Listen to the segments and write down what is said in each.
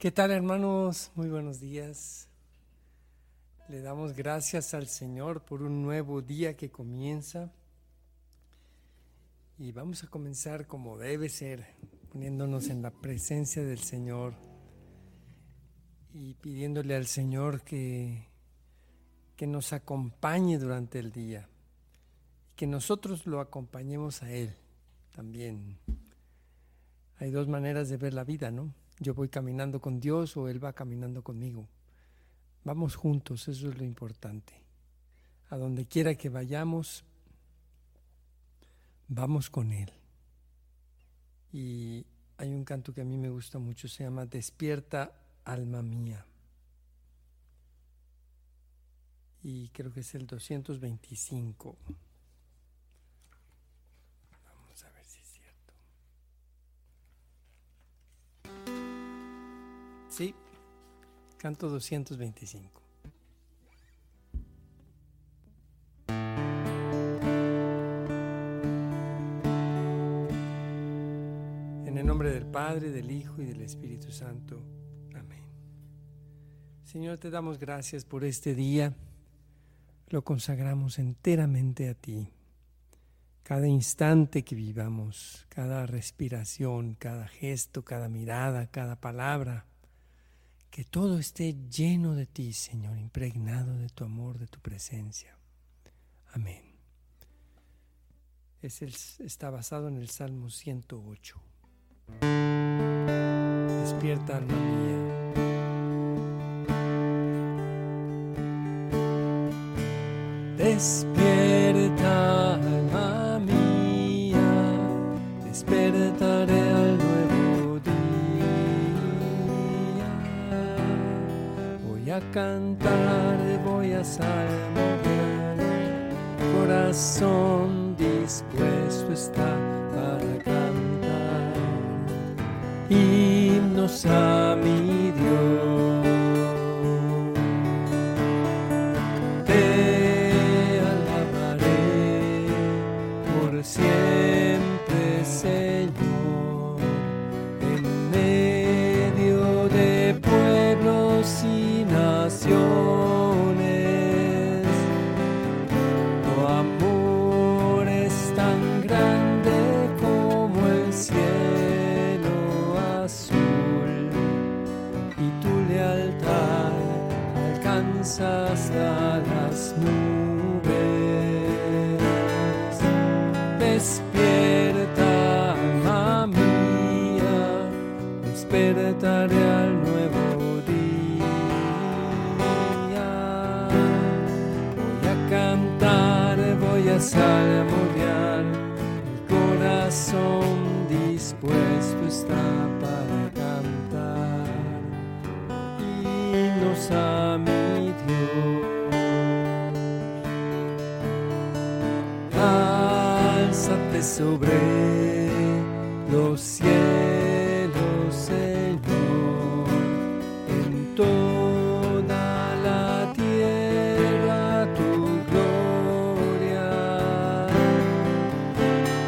¿Qué tal hermanos? Muy buenos días. Le damos gracias al Señor por un nuevo día que comienza. Y vamos a comenzar como debe ser, poniéndonos en la presencia del Señor y pidiéndole al Señor que, que nos acompañe durante el día, que nosotros lo acompañemos a Él también. Hay dos maneras de ver la vida, ¿no? Yo voy caminando con Dios o Él va caminando conmigo. Vamos juntos, eso es lo importante. A donde quiera que vayamos, vamos con Él. Y hay un canto que a mí me gusta mucho, se llama Despierta, alma mía. Y creo que es el 225. Sí, canto 225. En el nombre del Padre, del Hijo y del Espíritu Santo. Amén. Señor, te damos gracias por este día. Lo consagramos enteramente a ti. Cada instante que vivamos, cada respiración, cada gesto, cada mirada, cada palabra, que todo esté lleno de ti, Señor, impregnado de tu amor, de tu presencia. Amén. Es está basado en el Salmo 108. Despierta, alma mía. Despierta, cantar, voy a salmodiar. Corazón dispuesto está para cantar. Himnos a mi Dios. Alcanza hasta las nubes. Despierta, alma mía, despertaré al nuevo voy a salmodiar, Sobre los cielos, Señor, en toda la tierra tu gloria.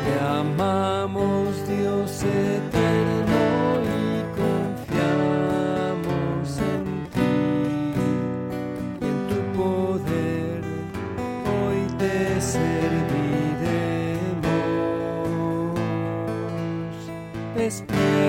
Te amamos, Dios eterno, y confiamos en ti en tu poder. Hoy te serviremos. Despierta,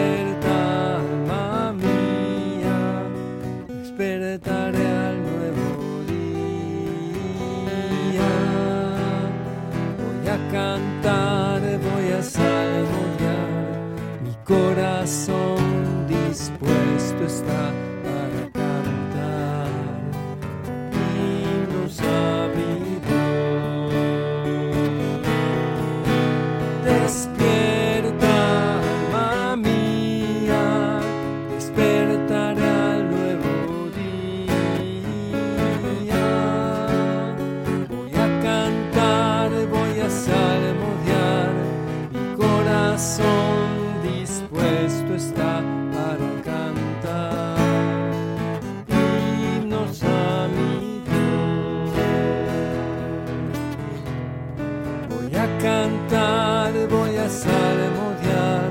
Voy a cantar, voy a salmodiar,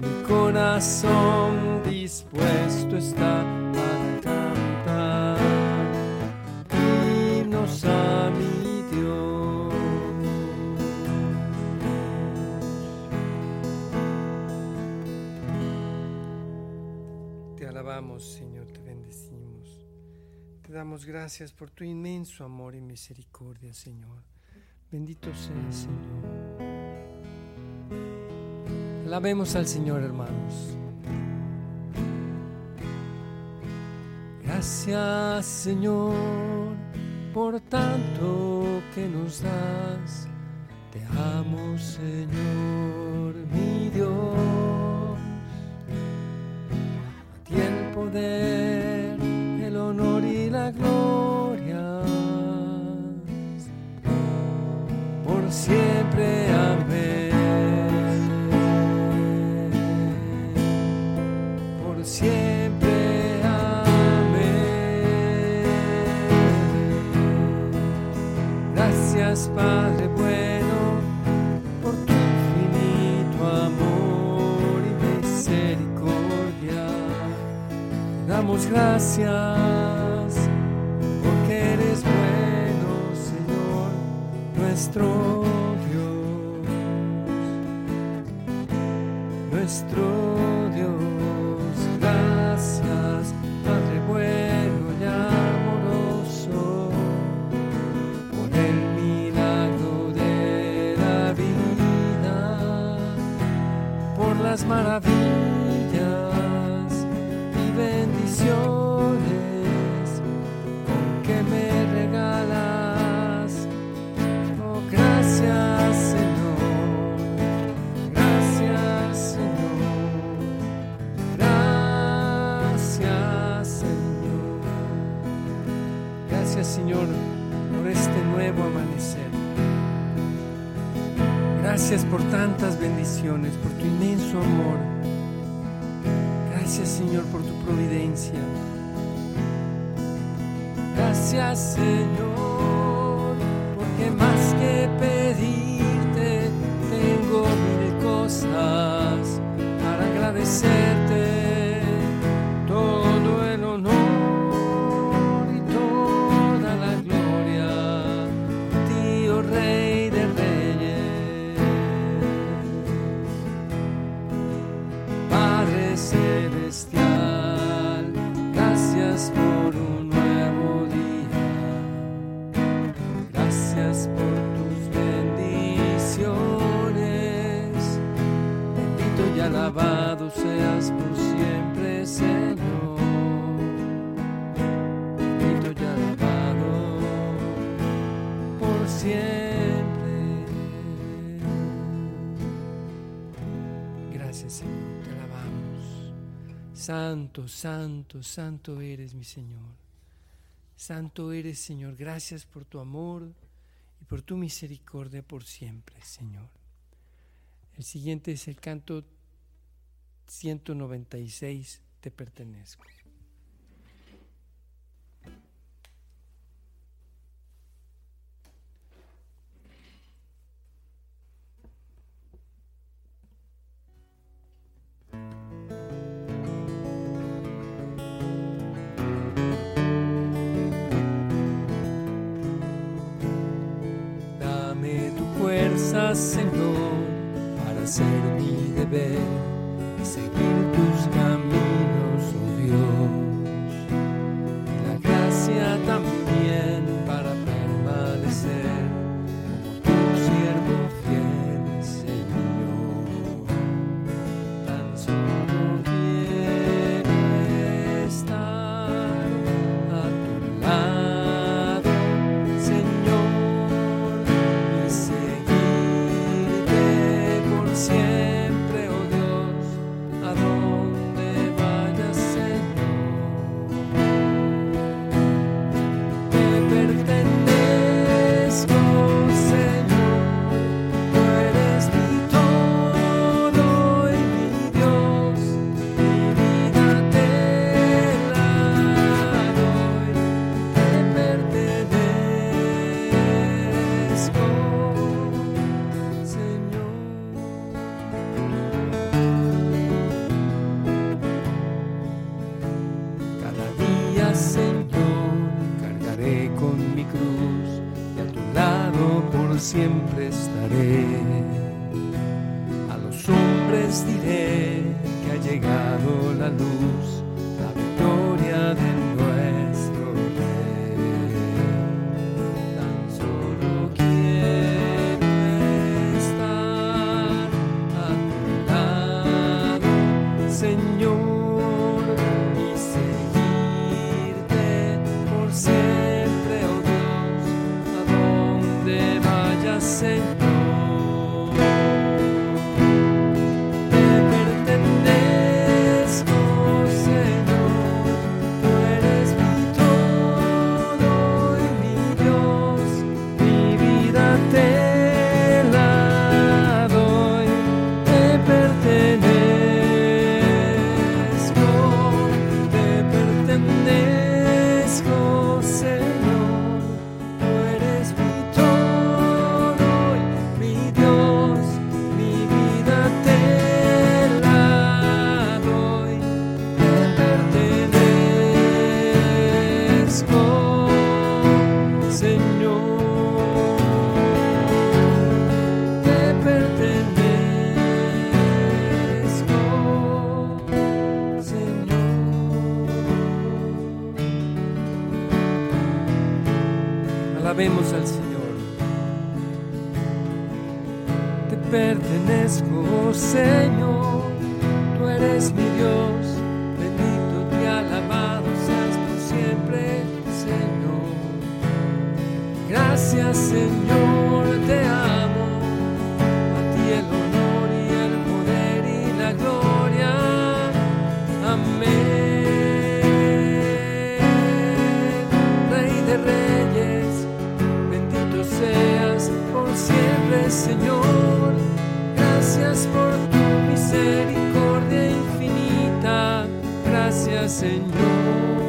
mi corazón dispuesto está para cantar himnos a mi Dios. Te alabamos, Señor, te bendecimos. Te damos gracias por tu inmenso amor y misericordia, Señor. Bendito sea, Señor. Alabemos al Señor, hermanos. Gracias, Señor, por tanto que nos das. Te amo, Señor, mi Dios. A ti el poder, el honor y la gloria. Siempre, amén. Por siempre, amén. Gracias, Padre bueno, por tu infinito amor y misericordia. Te damos gracias porque eres bueno, Señor, nuestro nuestro Señor, por este nuevo amanecer. Gracias por tantas bendiciones, por tu inmenso amor. Gracias, Señor, por tu providencia. Gracias, Señor, porque más que pedirte, tengo mil cosas para agradecerte. Siempre. Gracias, Señor, te alabamos. Santo, santo, santo eres mi Señor. Santo eres, Señor. Gracias por tu amor y por tu misericordia por siempre, Señor. El siguiente es el canto 196, Te pertenezco. Señor, para hacer mi deber siempre estaré. A los hombres diré que ha llegado la luz, Señor.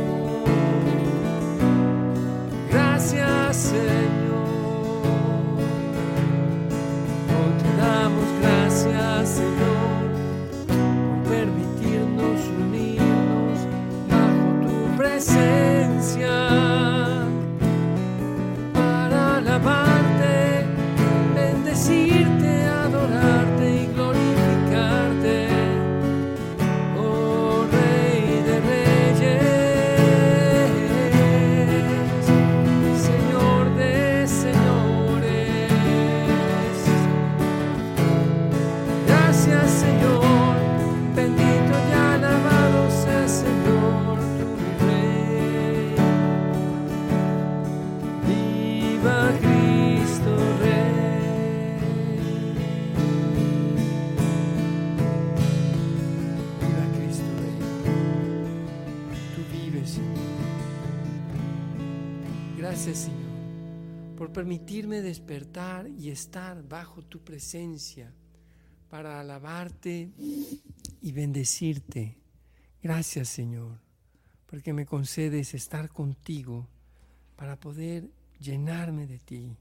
Permitirme despertar y estar bajo tu presencia para alabarte y bendecirte. Gracias Señor, porque me concedes estar contigo para poder llenarme de ti,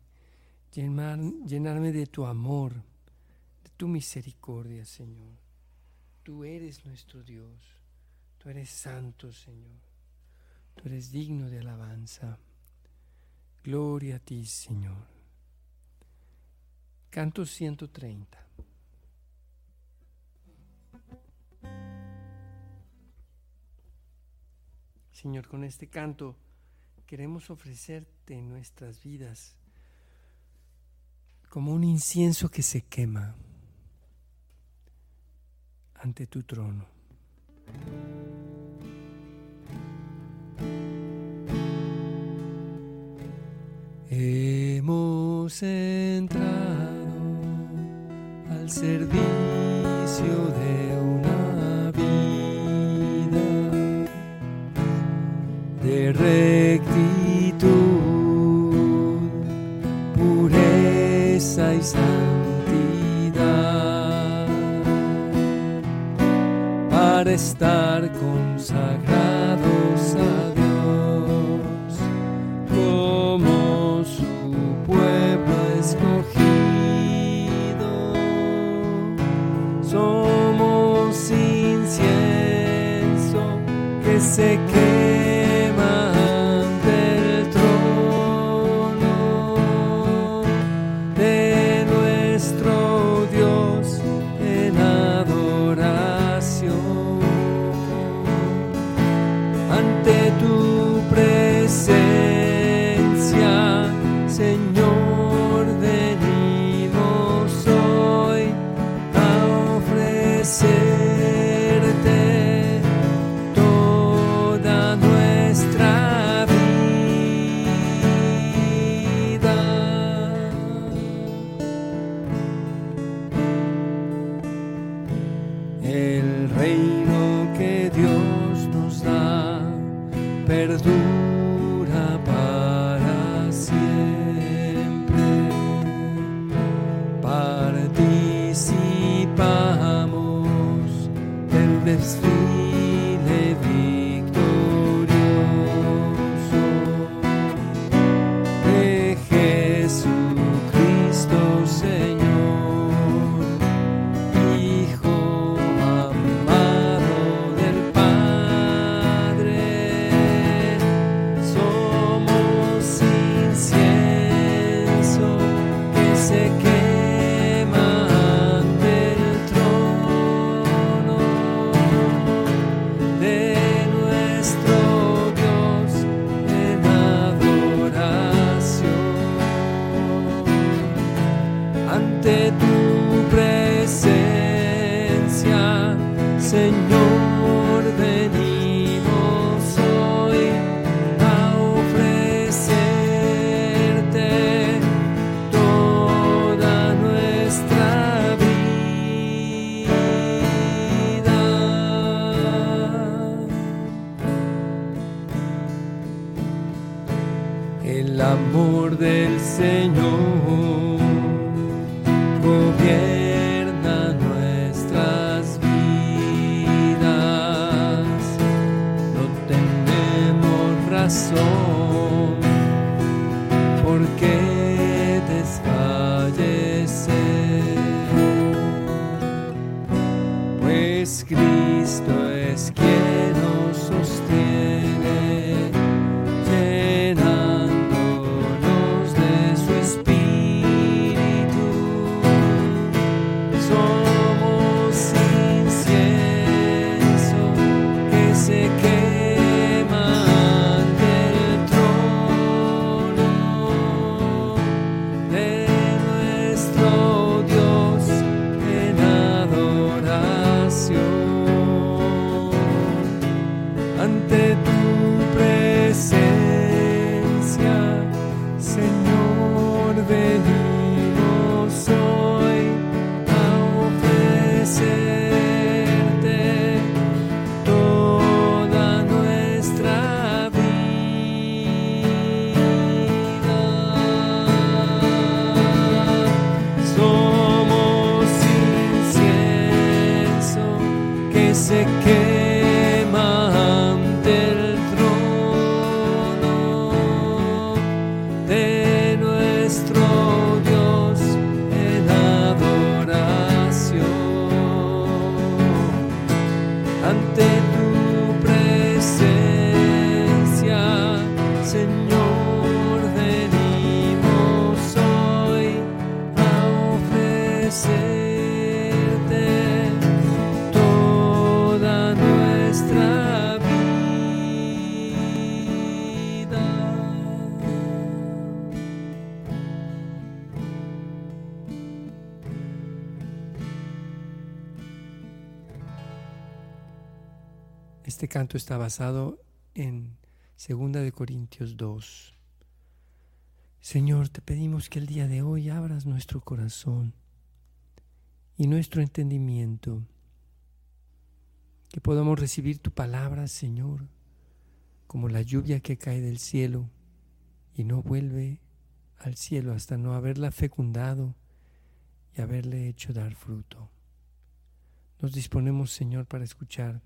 llenarme de tu amor, de tu misericordia, Señor. Tú eres nuestro Dios, tú eres santo, Señor, tú eres digno de alabanza. Gloria a ti, Señor. Canto 130. Señor, con este canto queremos ofrecerte nuestras vidas como un incienso que se quema ante tu trono. Hemos entrado al servicio de una Kristus. Que canto está basado en 2 de Corintios 2. Señor, te pedimos que el día de hoy abras nuestro corazón y nuestro entendimiento, que podamos recibir tu palabra, Señor, como la lluvia que cae del cielo y no vuelve al cielo hasta no haberla fecundado y haberle hecho dar fruto. Nos disponemos, Señor, para escuchar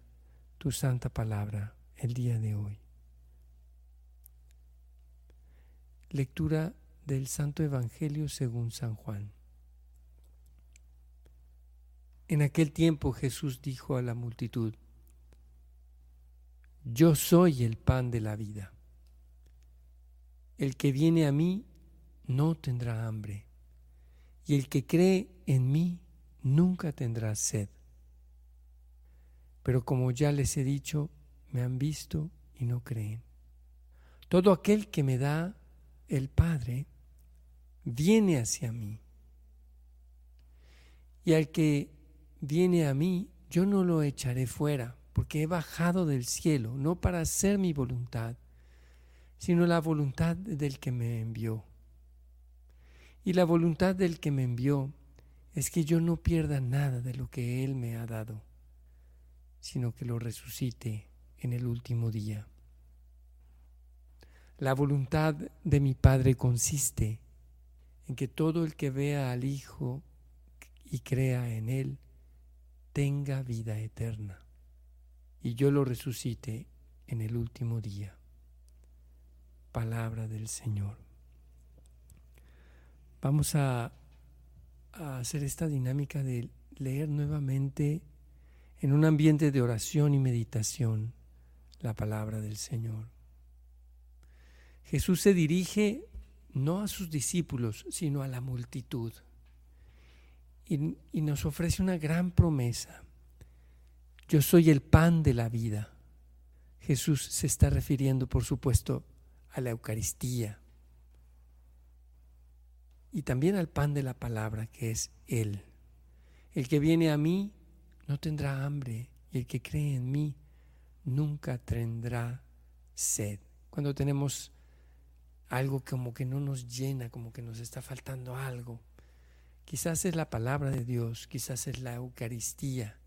tu santa palabra el día de hoy. Lectura del Santo Evangelio según San Juan. En aquel tiempo Jesús dijo a la multitud, Yo soy el pan de la vida. El que viene a mí no tendrá hambre, y el que cree en mí nunca tendrá sed. Pero como ya les he dicho, me han visto y no creen. Todo aquel que me da el Padre viene hacia mí. Y al que viene a mí, yo no lo echaré fuera, porque he bajado del cielo, no para hacer mi voluntad, sino la voluntad del que me envió. Y la voluntad del que me envió es que yo no pierda nada de lo que Él me ha dado, sino que lo resucite en el último día. La voluntad de mi Padre consiste en que todo el que vea al Hijo y crea en Él tenga vida eterna, y yo lo resucite en el último día. Palabra del Señor. Vamos a, a hacer esta dinámica de leer nuevamente en un ambiente de oración y meditación la palabra del Señor. Jesús se dirige no a sus discípulos, sino a la multitud. Y, y, nos ofrece una gran promesa. Yo soy el pan de la vida. Jesús se está refiriendo, por supuesto, a la Eucaristía y también al pan de la palabra, que es Él. El que viene a mí no tendrá hambre y el que cree en mí nunca tendrá sed. Cuando tenemos algo como que no nos llena, como que nos está faltando algo, quizás es la palabra de Dios, quizás es la Eucaristía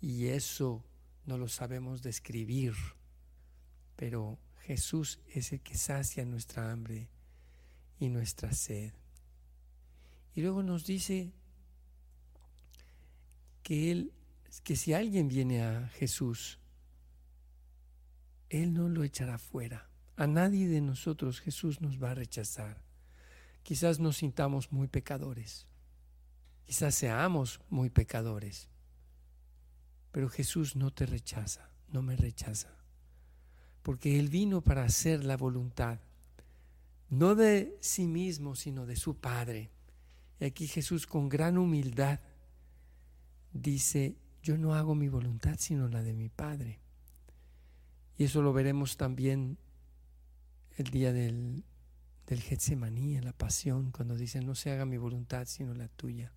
y eso no lo sabemos describir, pero Jesús es el que sacia nuestra hambre y nuestra sed. Y luego nos dice que él que si alguien viene a Jesús, él no lo echará fuera. A nadie de nosotros Jesús nos va a rechazar. Quizás nos sintamos muy pecadores. Quizás seamos muy pecadores. Pero Jesús no te rechaza, no me rechaza. Porque Él vino para hacer la voluntad, no de sí mismo, sino de su Padre. Y aquí Jesús con gran humildad dice, yo no hago mi voluntad sino la de mi Padre. Y eso lo veremos también el día del, del la pasión, cuando dice, no se haga mi voluntad sino la tuya.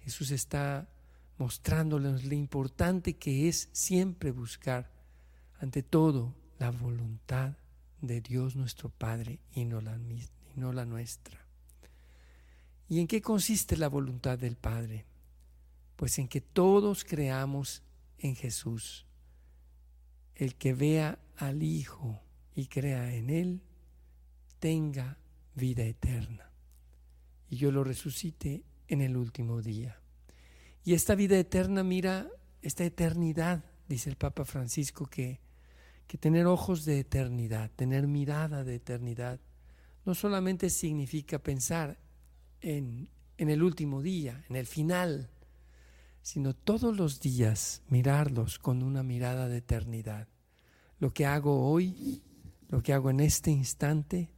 Jesús está mostrándoles lo importante que es siempre buscar, ante todo, la voluntad de Dios nuestro Padre y no la, y no la nuestra. ¿Y en qué consiste la voluntad del Padre? Pues en que todos creamos en Jesús. El que vea al Hijo y crea en Él, tenga vida eterna. Y yo lo resucite en el último día. Y esta vida eterna, mira, esta eternidad, dice el Papa Francisco, que, que tener ojos de eternidad, tener mirada de eternidad, no solamente significa pensar en, el último día, en el final, sino todos los días mirarlos con una mirada de eternidad. Lo que hago hoy, lo que hago en este instante,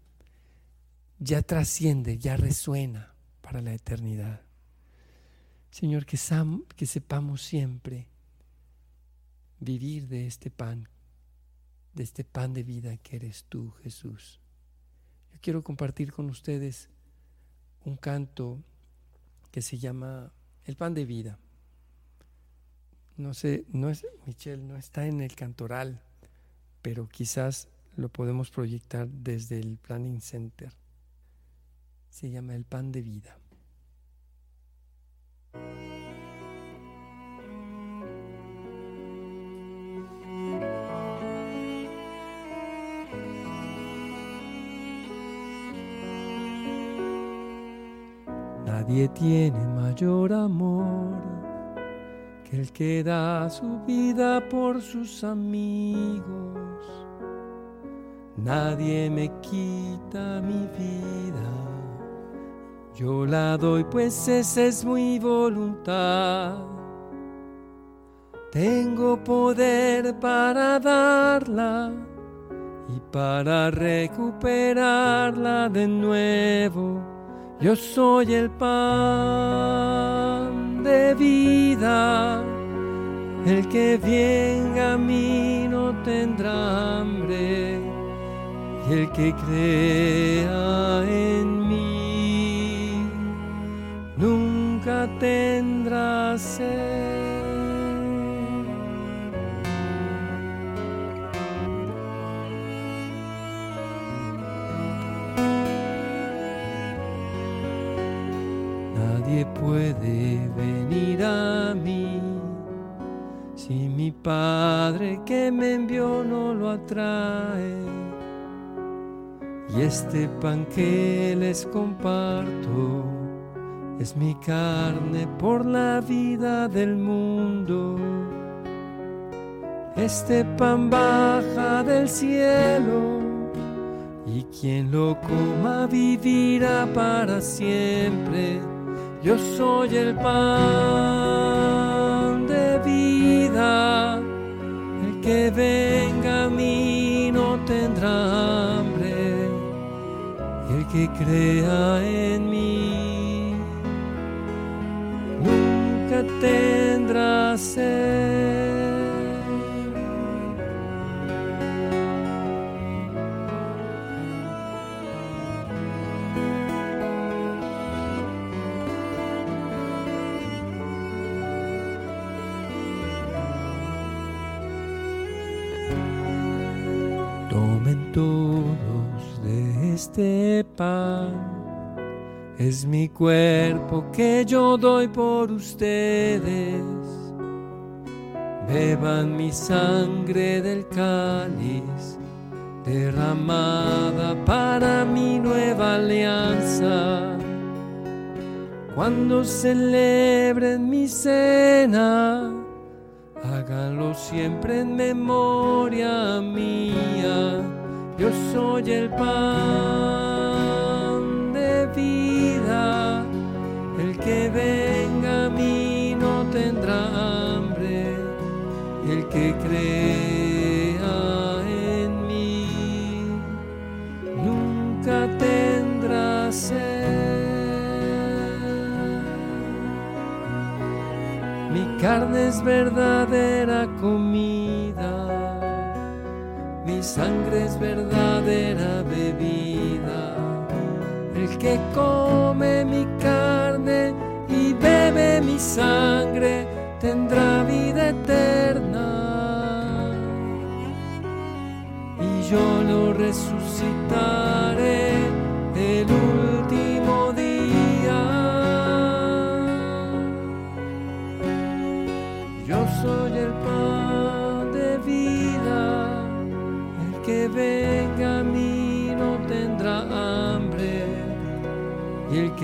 ya trasciende, ya resuena para la eternidad. Señor, que, que sepamos siempre vivir de este pan, de este pan de vida que eres tú, Jesús. Yo quiero compartir con ustedes un canto que se llama El pan de vida. No sé, no es, Michelle, no está en el cantoral, pero quizás lo podemos proyectar desde el Planning Center. Se llama El pan de vida. Nadie tiene mayor amor el que da su vida por sus amigos. Nadie me quita mi vida, yo la doy pues esa es mi voluntad. Tengo poder para darla y para recuperarla de nuevo yo soy el pan de vida, el que venga a mí no tendrá hambre, y el que crea en mí nunca tendrá sed. puede venir a mí mi Padre que me envió no lo atrae. Y este pan que les comparto es mi carne por la vida del mundo. Este pan baja del cielo y quien lo coma vivirá para siempre. Yo soy el pan el que venga a mí no tendrá hambre, el que crea en mí nunca tendrá sed. Todos de este pan. Es mi cuerpo que yo doy por ustedes. Beban mi sangre del cáliz, derramada para mi nueva alianza. Cuando celebren mi cena, háganlo siempre en memoria mía. Yo soy el pan de vida, el que venga a mí no tendrá hambre, el que crea en mí nunca tendrá sed. Mi carne es verdadera comida, mi sangre es verdadera bebida. El que come mi carne y bebe mi sangre tendrá vida eterna. Y yo lo resucitaré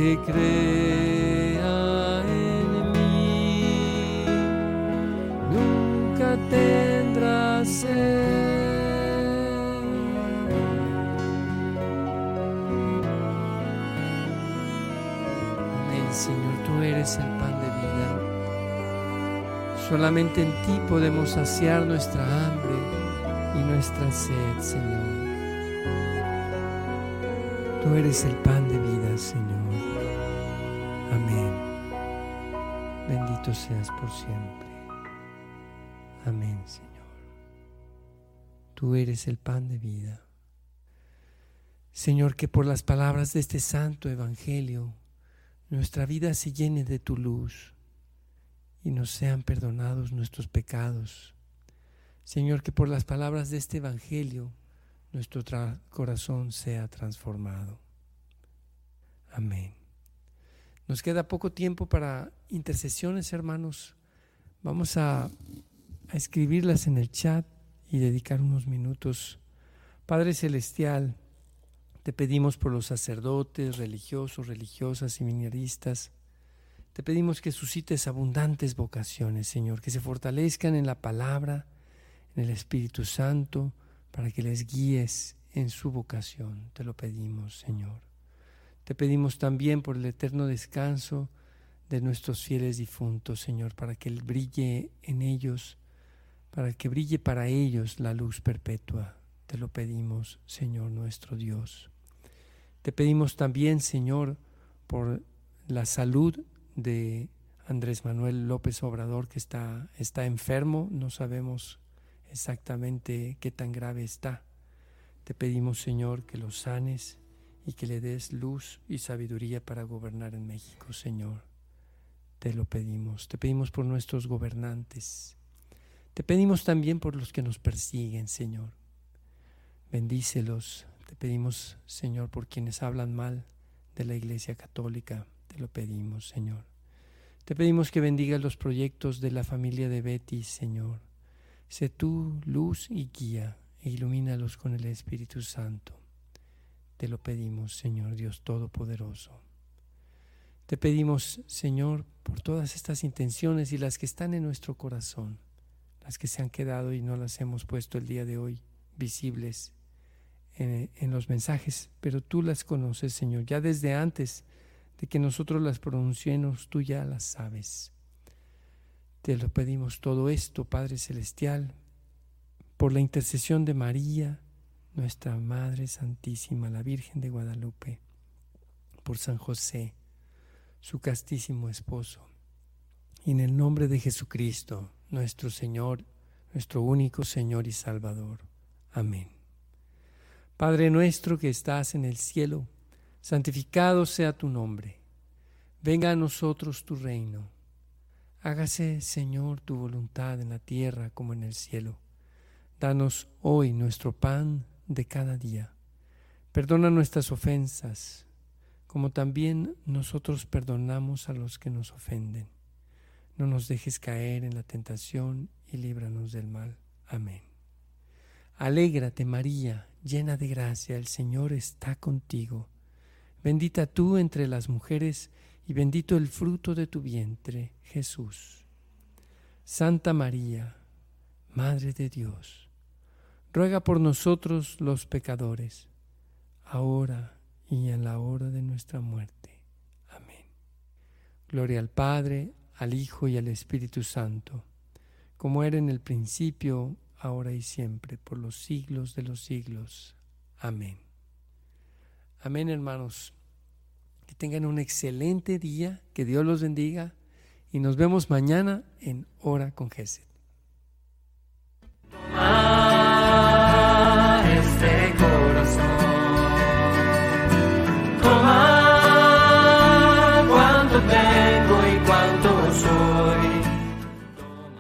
que crea en mí nunca tendrá sed. Amén, Señor, tú eres el pan de vida. Solamente en ti podemos saciar nuestra hambre y nuestra sed, Señor. Tú eres el pan de vida, Señor. Bendito seas por siempre. Amén, Señor. Tú eres el pan de vida. Señor, que por las palabras de este santo evangelio nuestra vida se llene de tu luz y nos sean perdonados nuestros pecados. Señor, que por las palabras de este Evangelio nuestro corazón sea transformado. Amén. Nos queda poco tiempo para intercesiones, hermanos. Vamos a, escribirlas en el chat y dedicar unos minutos. Padre Celestial, te pedimos por los sacerdotes, religiosos, religiosas, seminaristas, te pedimos que suscites abundantes vocaciones, Señor, que se fortalezcan en la palabra, en el Espíritu Santo, para que les guíes en su vocación. Te lo pedimos, Señor. Te pedimos también por el eterno descanso de nuestros fieles difuntos, Señor, para que brille en ellos, para que brille para ellos la luz perpetua. Te lo pedimos, Señor nuestro Dios. Te pedimos también, Señor, por la salud de Andrés Manuel López Obrador, que está, está enfermo, no sabemos exactamente qué tan grave está. Te pedimos, Señor, que lo sanes y que le des luz y sabiduría para gobernar en México, Señor. Te lo pedimos. Te pedimos por nuestros gobernantes. Te pedimos también por los que nos persiguen, Señor. Bendícelos. Te pedimos, Señor, por quienes hablan mal de la Iglesia Católica. Te lo pedimos, Señor. Te pedimos que bendigas los proyectos de la familia de Betty, Señor. Sé tú luz y guía e ilumínalos con el Espíritu Santo. Te lo pedimos, Señor Dios Todopoderoso. Te pedimos, Señor, por todas estas intenciones y las que están en nuestro corazón, las que se han quedado y no las hemos puesto el día de hoy visibles en, en los mensajes, pero tú las conoces, Señor, ya desde antes de que nosotros las pronunciemos, tú ya las sabes. Te lo pedimos todo esto, Padre Celestial, por la intercesión de María, nuestra Madre Santísima, la Virgen de Guadalupe, por San José, su castísimo esposo, y en el nombre de Jesucristo, nuestro Señor, nuestro único Señor y Salvador. Amén. Padre nuestro que estás en el cielo, santificado sea tu nombre. Venga a nosotros tu reino. Hágase, Señor, tu voluntad en la tierra como en el cielo. Danos hoy nuestro pan de cada día. Perdona nuestras ofensas, como también nosotros perdonamos a los que nos ofenden. No nos dejes caer en la tentación y líbranos del mal. Amén. Alégrate, María, llena de gracia, el Señor está contigo. Bendita tú entre las mujeres, y bendito el fruto de tu vientre, Jesús. Santa María, Madre de Dios, ruega por nosotros los pecadores, ahora y en la hora de nuestra muerte. Amén. Gloria al Padre, al Hijo y al Espíritu Santo, como era en el principio, ahora y siempre, por los siglos de los siglos. Amén. Amén, hermanos. Que tengan un excelente día, que Dios los bendiga y nos vemos mañana en Hora con Jesús.